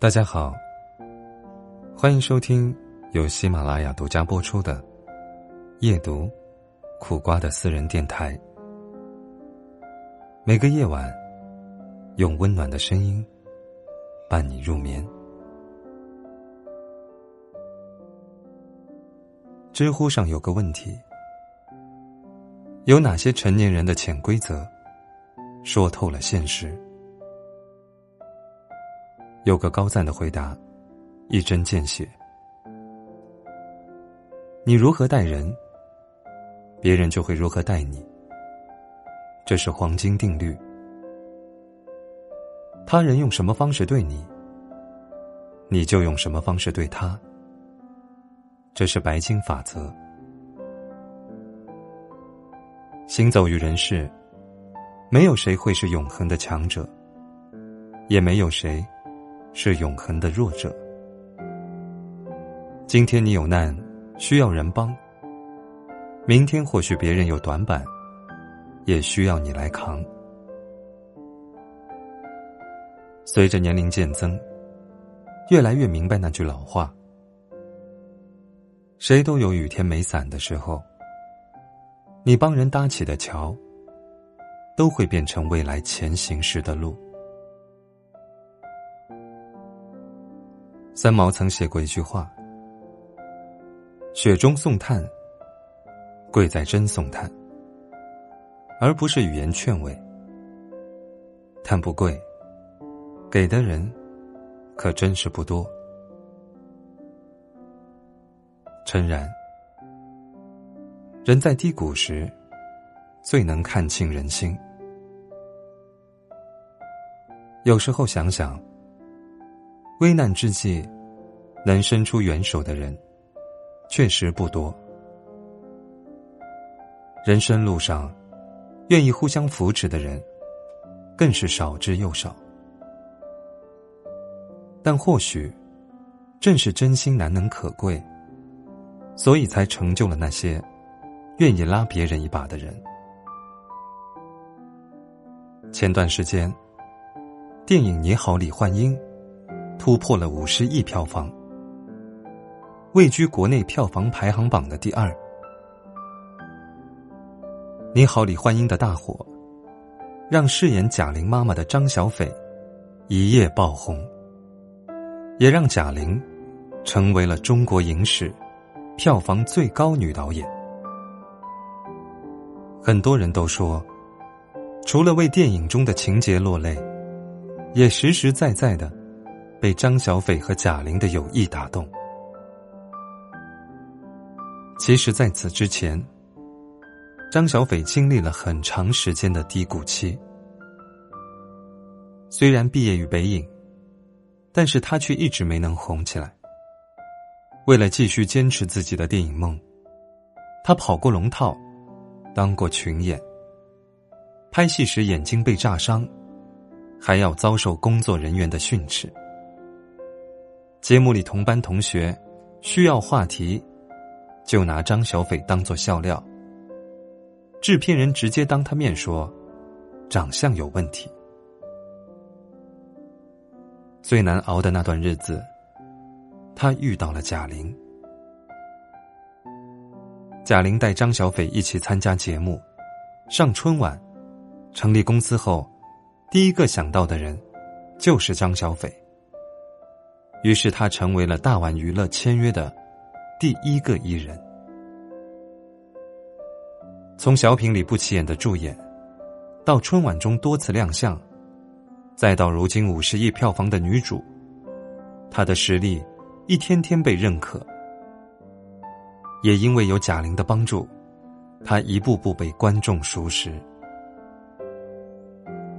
大家好，欢迎收听由喜马拉雅独家播出的《夜读苦瓜的私人电台》。每个夜晚，用温暖的声音伴你入眠。知乎上有个问题：有哪些成年人的潜规则，说透了现实？有个高赞的回答，一针见血。你如何待人，别人就会如何待你。这是黄金定律。他人用什么方式对你，你就用什么方式对他。这是白金法则。行走于人世，没有谁会是永恒的强者，也没有谁。是永恒的弱者。今天你有难，需要人帮；明天或许别人有短板，也需要你来扛。随着年龄渐增，越来越明白那句老话：谁都有雨天没伞的时候。你帮人搭起的桥，都会变成未来前行时的路。三毛曾写过一句话：“雪中送炭，贵在真送炭，而不是语言劝慰。炭不贵，给的人可真是不多。诚然，人在低谷时，最能看清人心。有时候想想。”危难之际，能伸出援手的人，确实不多。人生路上，愿意互相扶持的人，更是少之又少。但或许，正是真心难能可贵，所以才成就了那些愿意拉别人一把的人。前段时间，电影《你好，李焕英》。突破了五十亿票房，位居国内票房排行榜的第二。你好，李焕英的大火，让饰演贾玲妈妈的张小斐一夜爆红，也让贾玲成为了中国影史票房最高女导演。很多人都说，除了为电影中的情节落泪，也实实在在的。被张小斐和贾玲的友谊打动。其实，在此之前，张小斐经历了很长时间的低谷期。虽然毕业于北影，但是他却一直没能红起来。为了继续坚持自己的电影梦，他跑过龙套，当过群演。拍戏时眼睛被炸伤，还要遭受工作人员的训斥。节目里同班同学需要话题，就拿张小斐当做笑料。制片人直接当他面说，长相有问题。最难熬的那段日子，他遇到了贾玲。贾玲带张小斐一起参加节目，上春晚，成立公司后，第一个想到的人就是张小斐。于是他成为了大碗娱乐签约的第一个艺人。从小品里不起眼的助演，到春晚中多次亮相，再到如今五十亿票房的女主，她的实力一天天被认可。也因为有贾玲的帮助，她一步步被观众熟识。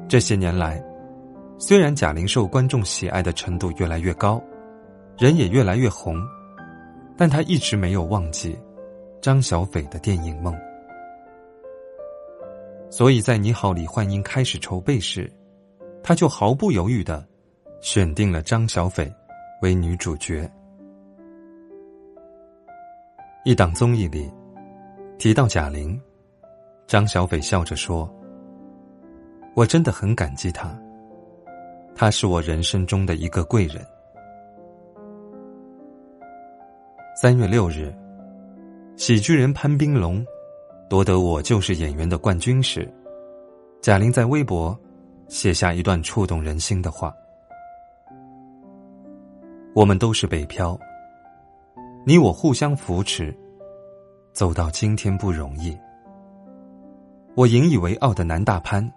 这些年来，虽然贾玲受观众喜爱的程度越来越高。人也越来越红，但他一直没有忘记张小斐的电影梦。所以在《你好，李焕英》开始筹备时，他就毫不犹豫的选定了张小斐为女主角。一档综艺里提到贾玲，张小斐笑着说：“我真的很感激她，她是我人生中的一个贵人。”三月六日，喜剧人潘斌龙夺得《我就是演员》的冠军时，贾玲在微博写下一段触动人心的话：“我们都是北漂，你我互相扶持，走到今天不容易。我引以为傲的男大潘、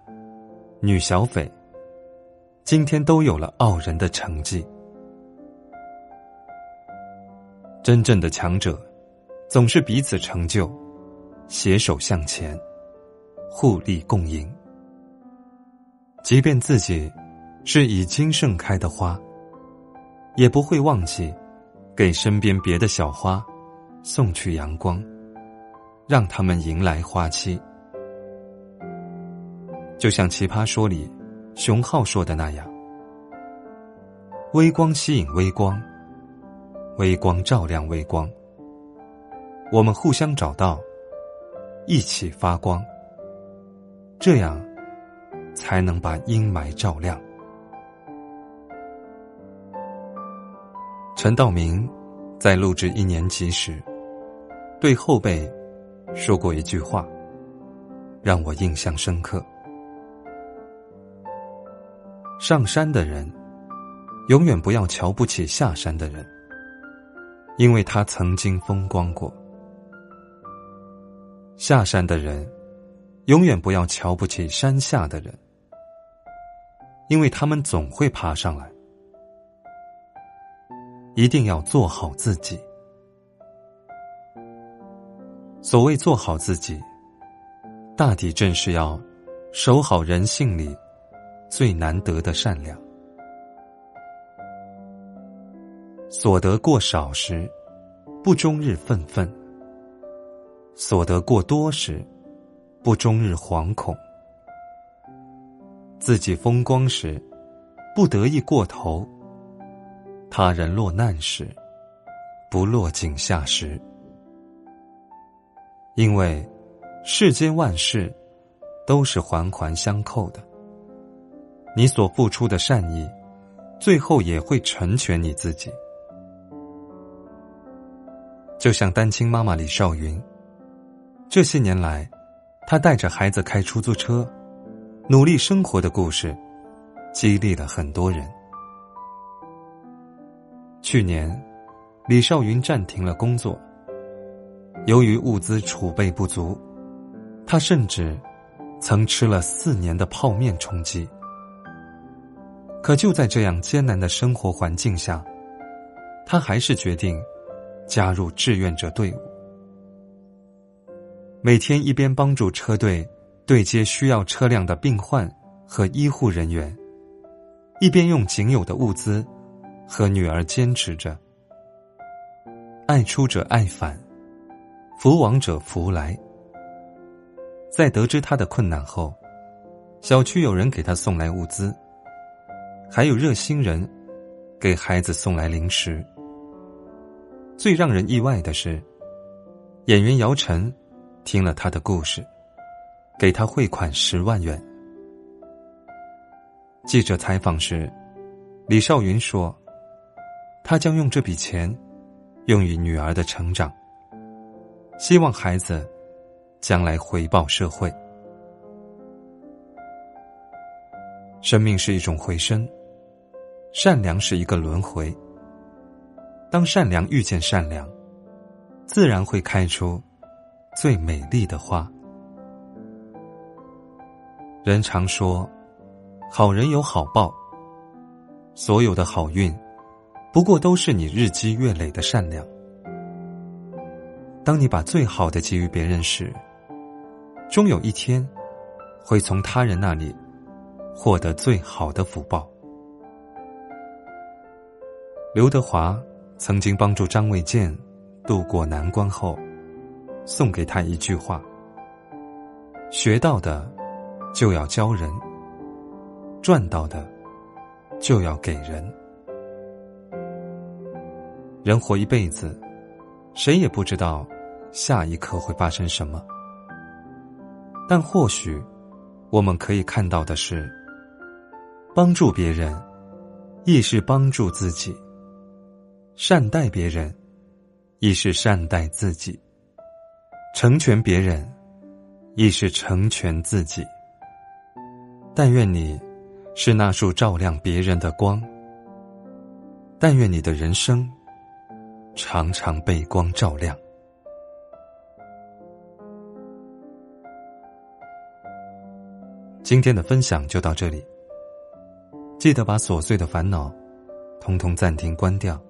女小斐，今天都有了傲人的成绩。”真正的强者，总是彼此成就，携手向前，互利共赢。即便自己是已经盛开的花，也不会忘记给身边别的小花送去阳光，让他们迎来花期。就像《奇葩说》里熊浩说的那样：“微光吸引微光。”微光照亮微光，我们互相找到，一起发光，这样才能把阴霾照亮。陈道明在录制一年级时，对后辈说过一句话，让我印象深刻：上山的人，永远不要瞧不起下山的人。因为他曾经风光过，下山的人永远不要瞧不起山下的人，因为他们总会爬上来。一定要做好自己。所谓做好自己，大抵正是要守好人性里最难得的善良。所得过少时，不终日愤愤；所得过多时，不终日惶恐。自己风光时，不得意过头；他人落难时，不落井下石。因为世间万事都是环环相扣的，你所付出的善意，最后也会成全你自己。就像单亲妈妈李少云，这些年来，她带着孩子开出租车，努力生活的故事，激励了很多人。去年，李少云暂停了工作，由于物资储备不足，他甚至曾吃了四年的泡面充饥。可就在这样艰难的生活环境下，他还是决定。加入志愿者队伍，每天一边帮助车队对接需要车辆的病患和医护人员，一边用仅有的物资和女儿坚持着。爱出者爱返，福往者福来。在得知他的困难后，小区有人给他送来物资，还有热心人给孩子送来零食。最让人意外的是，演员姚晨听了他的故事，给他汇款十万元。记者采访时，李少云说：“他将用这笔钱用于女儿的成长，希望孩子将来回报社会。生命是一种回声，善良是一个轮回。”当善良遇见善良，自然会开出最美丽的花。人常说，好人有好报。所有的好运，不过都是你日积月累的善良。当你把最好的给予别人时，终有一天，会从他人那里获得最好的福报。刘德华。曾经帮助张卫健渡过难关后，送给他一句话：“学到的就要教人，赚到的就要给人。人活一辈子，谁也不知道下一刻会发生什么。但或许我们可以看到的是，帮助别人亦是帮助自己。”善待别人，亦是善待自己；成全别人，亦是成全自己。但愿你是那束照亮别人的光。但愿你的人生常常被光照亮。今天的分享就到这里。记得把琐碎的烦恼通通暂停关掉，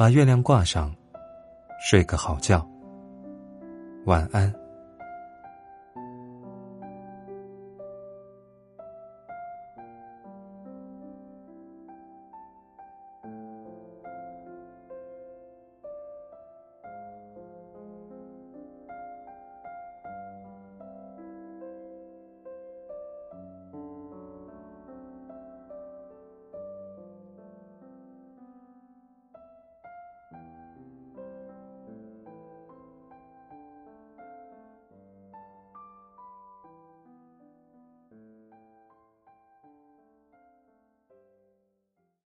把月亮挂上，睡个好觉。晚安。